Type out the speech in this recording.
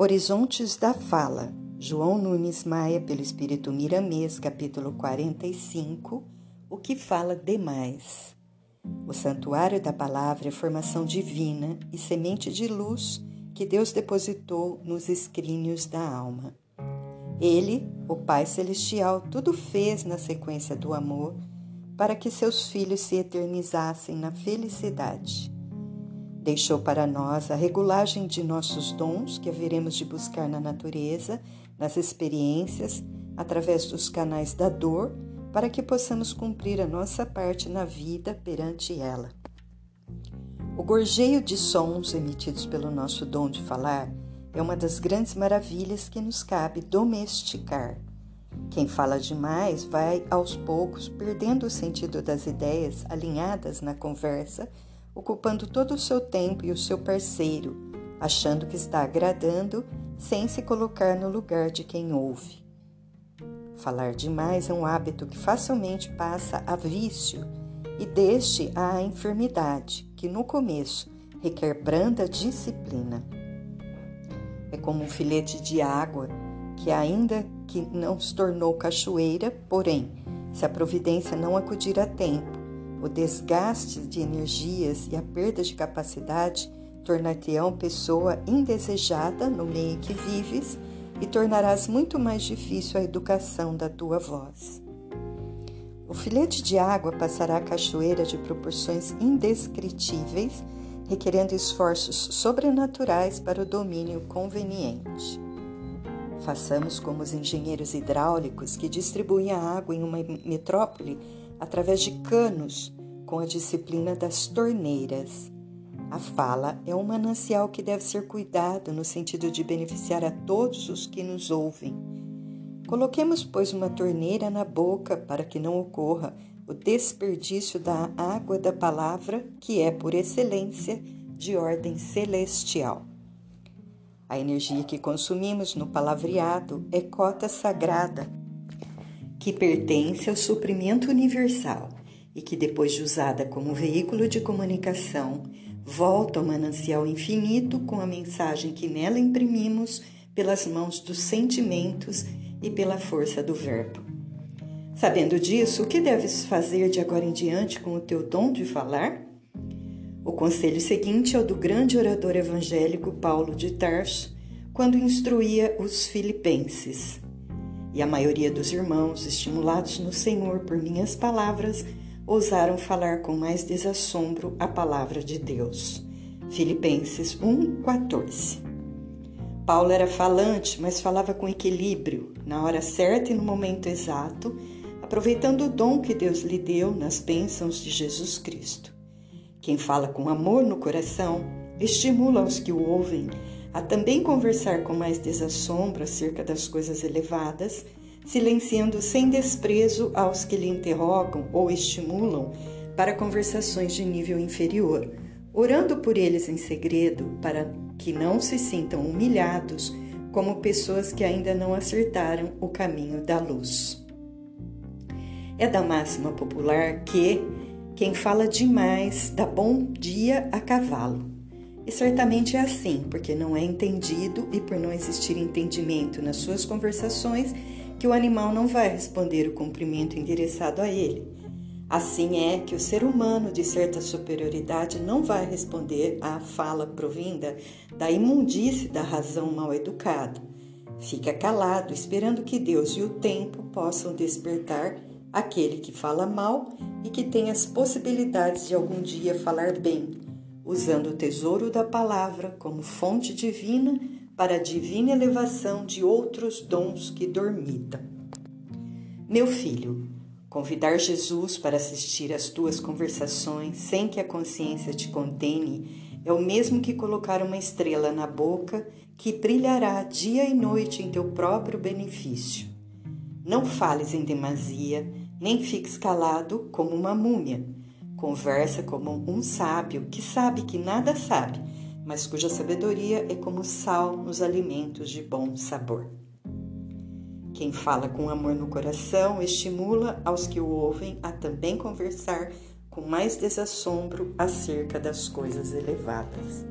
Horizontes da Fala, João Nunes Maia, pelo Espírito Miramês, capítulo 45, O que fala demais. O santuário da palavra é formação divina e semente de luz que Deus depositou nos escrínios da alma. Ele, o Pai Celestial, tudo fez na sequência do amor para que seus filhos se eternizassem na felicidade. Deixou para nós a regulagem de nossos dons que haveremos de buscar na natureza, nas experiências, através dos canais da dor, para que possamos cumprir a nossa parte na vida perante ela. O gorjeio de sons emitidos pelo nosso dom de falar é uma das grandes maravilhas que nos cabe domesticar. Quem fala demais vai aos poucos perdendo o sentido das ideias alinhadas na conversa ocupando todo o seu tempo e o seu parceiro, achando que está agradando sem se colocar no lugar de quem ouve. Falar demais é um hábito que facilmente passa a vício e deste a enfermidade, que no começo requer branda disciplina. É como um filete de água que, ainda que não se tornou cachoeira, porém, se a providência não acudir a tempo, o desgaste de energias e a perda de capacidade tornar-te-ão pessoa indesejada no meio que vives e tornarás muito mais difícil a educação da tua voz. O filete de água passará a cachoeira de proporções indescritíveis, requerendo esforços sobrenaturais para o domínio conveniente. Façamos como os engenheiros hidráulicos que distribuem a água em uma metrópole através de canos com a disciplina das torneiras. A fala é um manancial que deve ser cuidado no sentido de beneficiar a todos os que nos ouvem. Coloquemos, pois, uma torneira na boca para que não ocorra o desperdício da água da palavra, que é, por excelência, de ordem celestial. A energia que consumimos no palavreado é cota sagrada que pertence ao suprimento universal e que, depois de usada como veículo de comunicação, volta ao manancial infinito com a mensagem que nela imprimimos pelas mãos dos sentimentos e pela força do Verbo. Sabendo disso, o que deves fazer de agora em diante com o teu dom de falar? O conselho seguinte é o do grande orador evangélico Paulo de Tarso, quando instruía os filipenses. E a maioria dos irmãos, estimulados no Senhor por minhas palavras, ousaram falar com mais desassombro a palavra de Deus. Filipenses 1:14. Paulo era falante, mas falava com equilíbrio, na hora certa e no momento exato, aproveitando o dom que Deus lhe deu nas bênçãos de Jesus Cristo. Quem fala com amor no coração estimula os que o ouvem a também conversar com mais desassombro acerca das coisas elevadas, silenciando sem desprezo aos que lhe interrogam ou estimulam para conversações de nível inferior, orando por eles em segredo para que não se sintam humilhados como pessoas que ainda não acertaram o caminho da luz. É da máxima popular que quem fala demais dá bom dia a cavalo. E certamente é assim, porque não é entendido e por não existir entendimento nas suas conversações, que o animal não vai responder o cumprimento endereçado a ele. Assim é que o ser humano de certa superioridade não vai responder à fala provinda da imundície da razão mal educada. Fica calado, esperando que Deus e o tempo possam despertar aquele que fala mal e que tem as possibilidades de algum dia falar bem usando o tesouro da palavra como fonte divina para a divina elevação de outros dons que dormitam. Meu filho, convidar Jesus para assistir às tuas conversações sem que a consciência te condene é o mesmo que colocar uma estrela na boca que brilhará dia e noite em teu próprio benefício. Não fales em demasia, nem fiques calado como uma múmia Conversa como um sábio que sabe que nada sabe, mas cuja sabedoria é como sal nos alimentos de bom sabor. Quem fala com amor no coração estimula aos que o ouvem a também conversar com mais desassombro acerca das coisas elevadas.